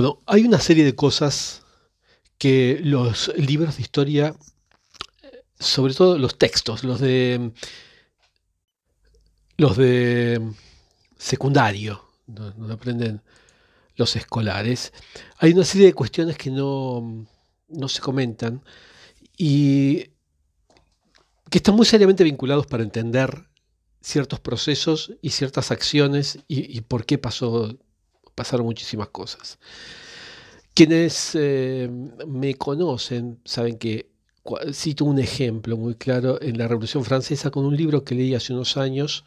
Bueno, hay una serie de cosas que los libros de historia, sobre todo los textos, los de los de secundario, donde aprenden los escolares, hay una serie de cuestiones que no, no se comentan y que están muy seriamente vinculados para entender ciertos procesos y ciertas acciones y, por qué pasó, pasaron muchísimas cosas. Quienes eh, me conocen saben que cito un ejemplo muy claro en la Revolución Francesa con un libro que leí hace unos años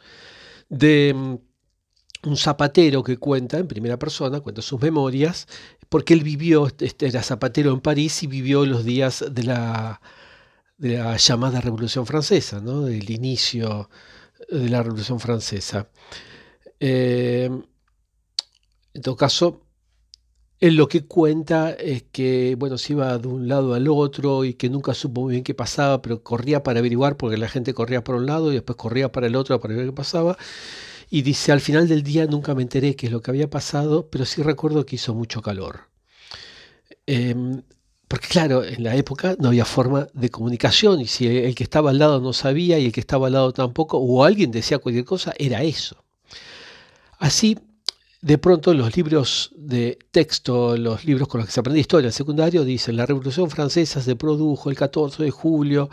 de mm, un zapatero que cuenta en primera persona, cuenta sus memorias, porque él vivió, este, era zapatero en París y vivió los días de la, llamada Revolución Francesa, ¿no? del inicio de la Revolución Francesa. Eh, en todo caso, él lo que cuenta es que, bueno, se iba de un lado al otro y que nunca supo muy bien qué pasaba, pero corría para averiguar porque la gente corría por un lado y después corría para el otro para ver qué pasaba. Y dice, al final del día nunca me enteré qué es lo que había pasado, pero sí recuerdo que hizo mucho calor. Em, porque claro, en la época no había forma de comunicación y si el que estaba al lado no sabía y el que estaba al lado tampoco, o alguien decía cualquier cosa, era eso. Así, de pronto los libros de texto, los libros con los que se aprende historia en secundario, dicen, la Revolución Francesa se produjo el 14 de julio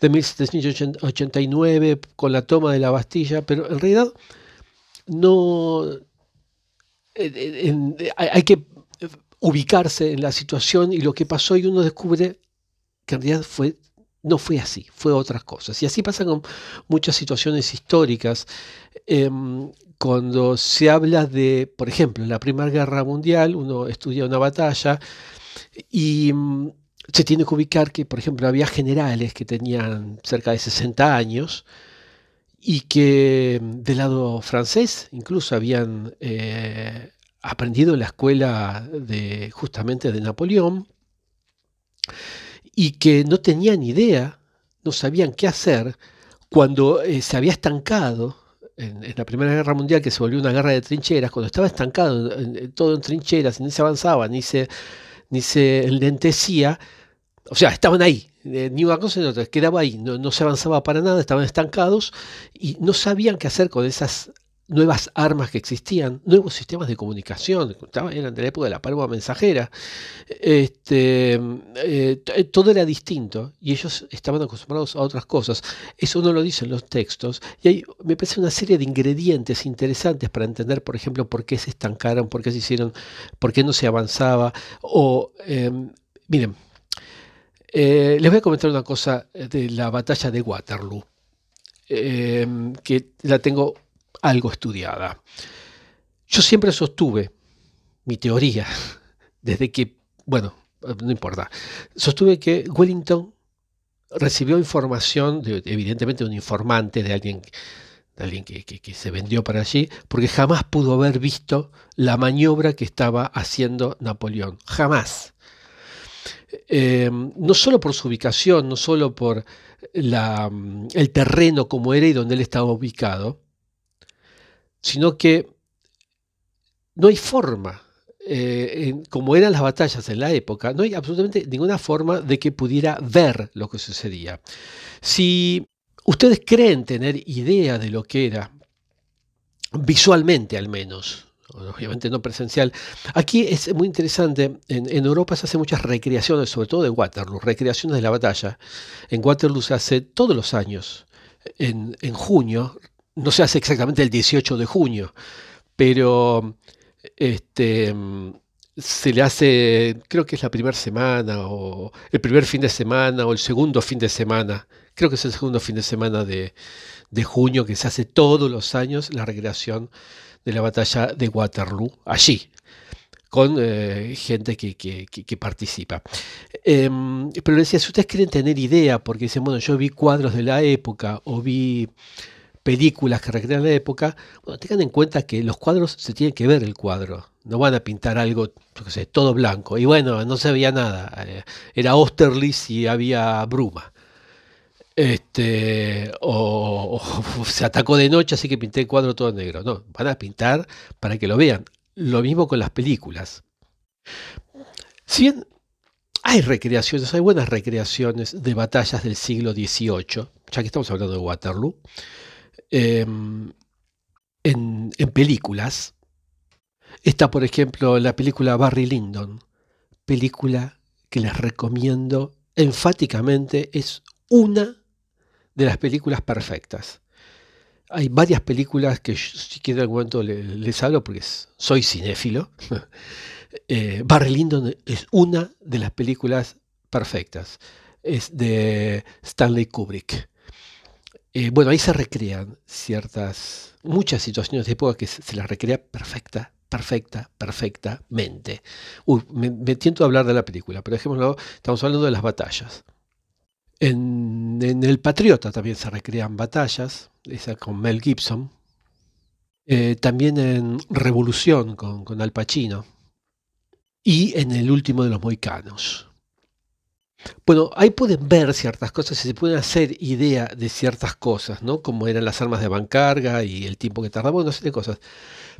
de 1789 con la toma de la Bastilla, pero en realidad no... hay que ubicarse en la situación y lo que pasó y uno descubre que en realidad fue, no fue así, fue otras cosas. Y así pasa con muchas situaciones históricas. Em, cuando se habla de, por ejemplo, la Primera Guerra Mundial, uno estudia una batalla y mm, se tiene que ubicar que, por ejemplo, había generales que tenían cerca de 60 años y que mm, del lado francés incluso habían eh, aprendido en la escuela de justamente de Napoleón y que no tenían idea, no sabían qué hacer cuando eh, se había estancado en, la Primera Guerra Mundial, que se volvió una guerra de trincheras, cuando estaba estancado todo en trincheras, ni se avanzaba, ni se, ni se enlentecía, o sea, estaban ahí, eh, ni una cosa ni otra, quedaba ahí, no, no, se avanzaba para nada, estaban estancados y no sabían qué hacer con esas nuevas armas que existían, nuevos sistemas de comunicación, eran de la época de la palma mensajera, este, eh, todo era distinto y ellos estaban acostumbrados a otras cosas. Eso no lo dicen los textos y hay, me parece una serie de ingredientes interesantes para entender, por ejemplo, por qué se estancaron, por qué se hicieron, por qué no se avanzaba. O, em, miren, eh, les voy a comentar una cosa de la batalla de Waterloo, em, que la tengo algo estudiada. Yo siempre sostuve mi teoría, desde que, bueno, no importa, sostuve que Wellington recibió información, de, evidentemente de un informante, de alguien, alguien que, se vendió para allí, porque jamás pudo haber visto la maniobra que estaba haciendo Napoleón. Jamás. Eh, no solo por su ubicación, no solo por el terreno como era y donde él estaba ubicado, sino que no hay forma, eh, como eran las batallas en la época, no hay absolutamente ninguna forma de que pudiera ver lo que sucedía. Si ustedes creen tener idea de lo que era, visualmente al menos, obviamente no presencial. Aquí es muy interesante, en, Europa se hacen muchas recreaciones, sobre todo de Waterloo, recreaciones de la batalla. En Waterloo se hace todos los años, en, en junio, no se hace exactamente el 18 de junio, pero este, se le hace, creo que es la primera semana, o el primer fin de semana, o el segundo fin de semana, creo que es el segundo fin de semana de, junio, que se hace todos los años la recreación de la batalla de Waterloo, allí, con eh, gente que, participa. Em, pero decía, si ustedes quieren tener idea, porque dicen, bueno, yo vi cuadros de la época, o vi películas que recrean la época, bueno, tengan en cuenta que los cuadros se tienen que ver el cuadro. No van a pintar algo, yo sé, todo blanco. Y bueno, no se veía nada. Eh, era Austerlitz y había bruma. Este, o, se atacó de noche, así que pinté el cuadro todo negro. No, van a pintar para que lo vean. Lo mismo con las películas. Si bien hay recreaciones, hay buenas recreaciones de batallas del siglo XVIII, ya que estamos hablando de Waterloo, em, en, películas. Está, por ejemplo, la película Barry Lyndon, película que les recomiendo enfáticamente, es una de las películas perfectas. Hay varias películas que si quiero en algún momento les, hablo porque soy cinéfilo. eh, Barry Lyndon es una de las películas perfectas. Es de Stanley Kubrick. Eh, bueno, ahí se recrean ciertas, muchas situaciones de época que se, las recrea perfecta, perfecta, perfectamente. Me, me tiento a hablar de la película, pero dejémoslo, estamos hablando de las batallas. En, El Patriota también se recrean batallas, esa con Mel Gibson. Eh, también en Revolución con, Al Pacino. Y en El último de los Moicanos. Bueno, ahí pueden ver ciertas cosas y se pueden hacer idea de ciertas cosas, ¿no? Como eran las armas de bancarga y el tiempo que tardaba, no sé de cosas.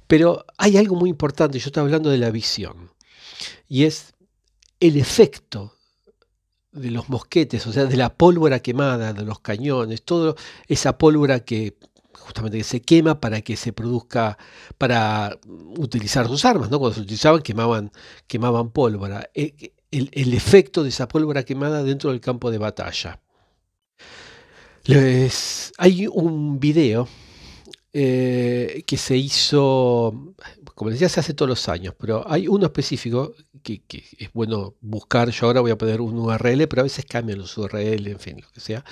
Pero hay algo muy importante, yo estoy hablando de la visión, y es el efecto de los mosquetes, o sea, de la pólvora quemada, de los cañones, toda esa pólvora que justamente que se quema para que se produzca, para utilizar sus armas, ¿no? Cuando se utilizaban quemaban, quemaban pólvora. El, efecto de esa pólvora quemada dentro del campo de batalla. Hay un video eh, que se hizo, como decía, se hace todos los años, pero hay uno específico que, es bueno buscar. Yo ahora voy a poner un URL, pero a veces cambian los URL, en fin, lo que sea.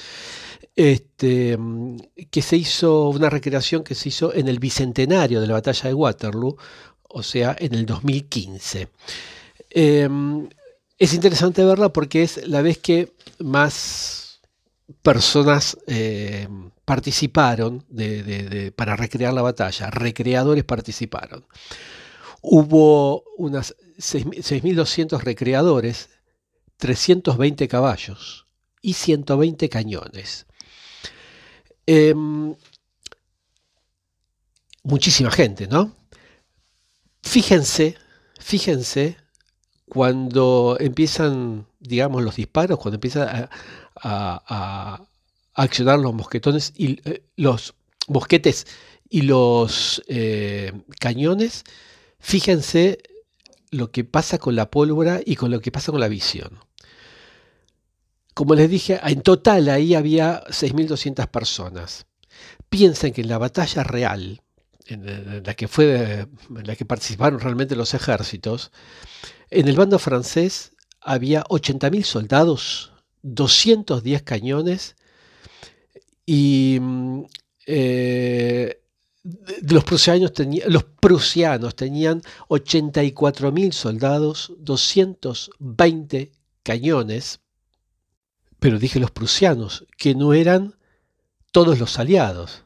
Este, que se hizo una recreación que se hizo en el bicentenario de la batalla de Waterloo, o sea, en el 2015. Em, es interesante verla porque es la vez que más personas eh, participaron para recrear la batalla, recreadores participaron. Hubo unas 6.200 recreadores, 320 caballos y 120 cañones. Em, muchísima gente, ¿no? Fíjense, fíjense cuando empiezan, digamos, los disparos, cuando empiezan a, accionar los mosquetones y eh, los mosquetes y los eh, cañones, fíjense lo que pasa con la pólvora y con lo que pasa con la visión. Como les dije, en total ahí había 6.200 personas. Piensen que en la batalla real, en la que, fue, en la que participaron realmente los ejércitos, en el bando francés había 80.000 soldados, 210 cañones y mm, eh, los, prusianos los prusianos tenían 84.000 soldados, 220 cañones, pero dije los prusianos, que no eran todos los aliados,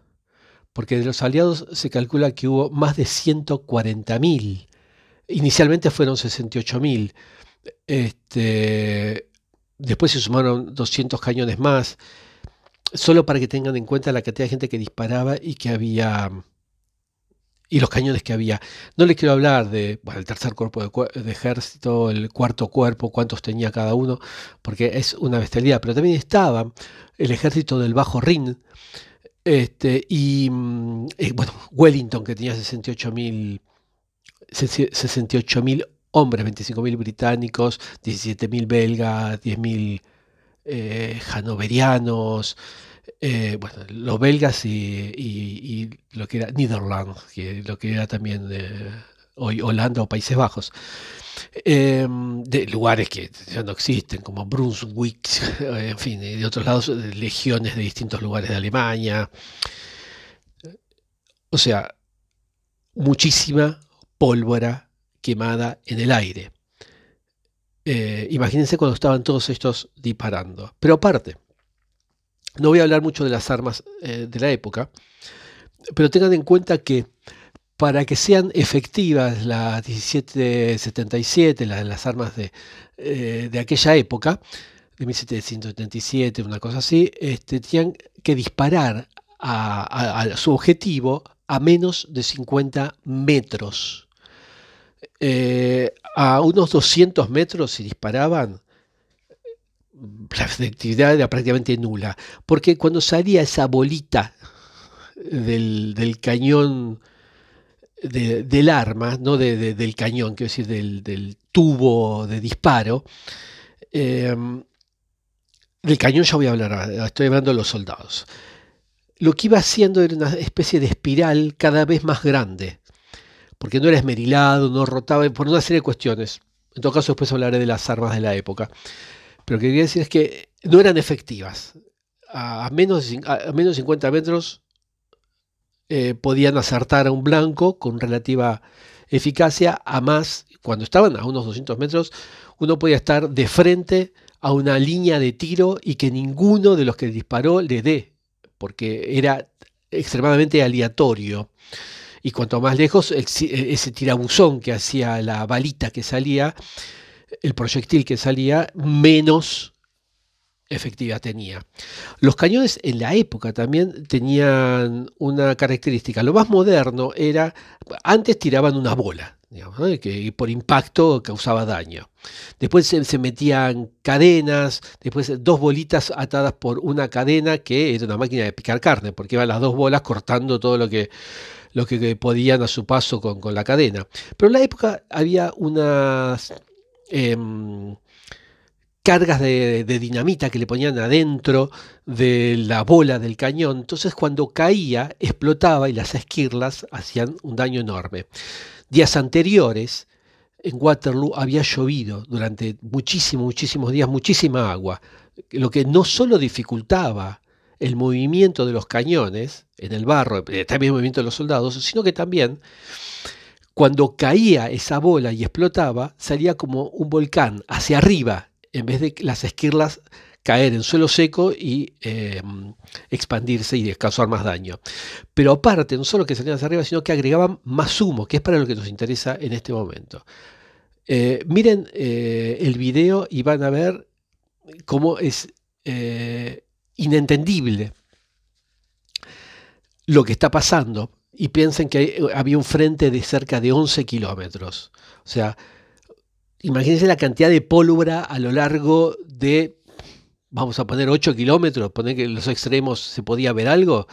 porque de los aliados se calcula que hubo más de 140.000. Inicialmente fueron 68.000. Este, después se sumaron 200 cañones más solo para que tengan en cuenta la cantidad de gente que disparaba y que había y los cañones que había. No les quiero hablar de el tercer cuerpo de, ejército, el cuarto cuerpo, cuántos tenía cada uno, porque es una bestialidad. Pero también estaba el ejército del Bajo Rin, este, y, mm, eh, bueno, Wellington, que tenía 68.000 68 hombres, 25.000 británicos, 17.000 belgas, 10.000 eh, hanoverianos, eh, bueno, los belgas y, lo que era Netherlands, que lo que era también hoy Holanda o Países Bajos. Em, de lugares que ya no existen, como Brunswick, en fin, y de otros lados, legiones de distintos lugares de Alemania. O sea, muchísima pólvora quemada en el aire. Eh, imagínense cuando estaban todos estos disparando. Pero aparte, no voy a hablar mucho de las armas eh, de la época, pero tengan en cuenta que para que sean efectivas las 1777, las, armas de, eh, de, aquella época, de 1777, una cosa así, este, tenían que disparar a, su objetivo a menos de 50 metros. a unos 200 metros si disparaban, la efectividad era prácticamente nula, porque cuando salía esa bolita del, cañón, del arma, no del cañón, quiero decir, del, tubo de disparo, em, del cañón ya voy a hablar, estoy hablando de los soldados. Lo que iba haciendo era una especie de espiral cada vez más grande, porque no era esmerilado, no rotaba, por una serie de cuestiones. En todo caso, después hablaré de las armas de la época. Pero lo que quería decir es que no eran efectivas. A menos, a menos de 50 metros eh, podían acertar a un blanco con relativa eficacia, a más, cuando estaban a unos 200 metros, uno podía estar de frente a una línea de tiro y que ninguno de los que disparó le dé, porque era extremadamente aleatorio. Y cuanto más lejos, ese tirabuzón que hacía la balita que salía, el proyectil que salía, menos efectiva tenía. Los cañones en la época también tenían una característica. Lo más moderno era, antes tiraban una bola, que por impacto causaba daño. Después se, metían cadenas, después dos bolitas atadas por una cadena que era una máquina de picar carne, porque iban las dos bolas cortando todo lo que, lo que podían a su paso con, la cadena. Pero en la época había unas... Em, cargas de, dinamita que le ponían adentro de la bola del cañón. Entonces cuando caía explotaba y las esquirlas hacían un daño enorme. Días anteriores en Waterloo había llovido durante muchísimos, muchísimos días, muchísima agua, lo que no solo dificultaba el movimiento de los cañones en el barro, eh, también el movimiento de los soldados, sino que también cuando caía esa bola y explotaba, salía como un volcán hacia arriba en vez de las esquirlas caer en suelo seco y em, expandirse y causar más daño. Pero aparte, no solo que salían hacia arriba, sino que agregaban más humo, que es para lo que nos interesa en este momento. Eh, miren eh, el video y van a ver cómo es eh, inentendible lo que está pasando y piensen que había un frente de cerca de 11 kilómetros. O sea, Imagínense la cantidad de pólvora a lo largo de, vamos a poner 8 kilómetros, poner que en los extremos se podía ver algo,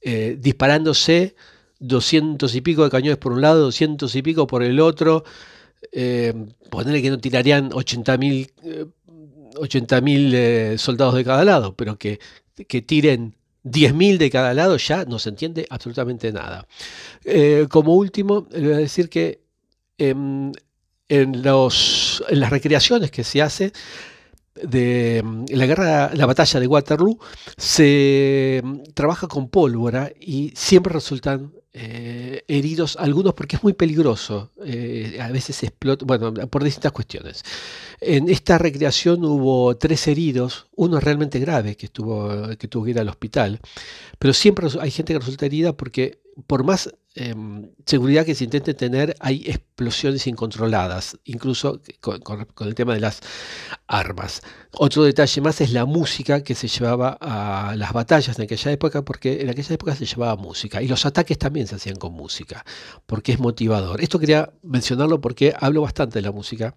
eh, disparándose 200 y pico de cañones por un lado, 200 y pico por el otro, eh, ponerle que no tirarían 80.000 80 eh, soldados de cada lado, pero que, que tiren 10.000 de cada lado ya no se entiende absolutamente nada. como último, le voy a decir que em, en, los, las recreaciones que se hace de la guerra, la batalla de Waterloo, se trabaja con pólvora y siempre resultan eh, heridos algunos porque es muy peligroso. Eh, a veces explota, bueno, por distintas cuestiones. En esta recreación hubo tres heridos, uno realmente grave que, estuvo, que tuvo que ir al hospital, pero siempre hay gente que resulta herida porque por más em, seguridad que se intente tener, hay explosiones incontroladas, incluso con, el tema de las armas. Otro detalle más es la música que se llevaba a las batallas en aquella época, porque en aquella época se llevaba música, y los ataques también se hacían con música, porque es motivador. Esto quería mencionarlo porque hablo bastante de la música.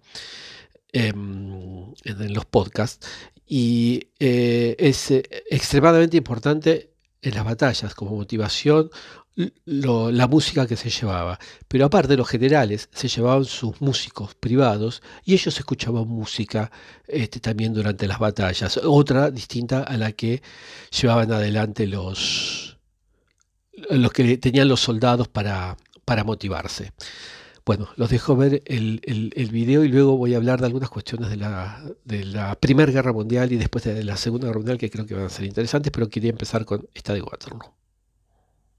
Em, en, los podcasts y eh, es eh, extremadamente importante en las batallas como motivación la música que se llevaba. Pero aparte los generales se llevaban sus músicos privados y ellos escuchaban música este, también durante las batallas. Otra distinta a la que llevaban adelante los, los que tenían los soldados para, para motivarse. Bueno, los dejo ver el, el, video y luego voy a hablar de algunas cuestiones de la, de la Primera Guerra Mundial y después de la Segunda Guerra Mundial que creo que van a ser interesantes, pero quería empezar con esta de Waterloo.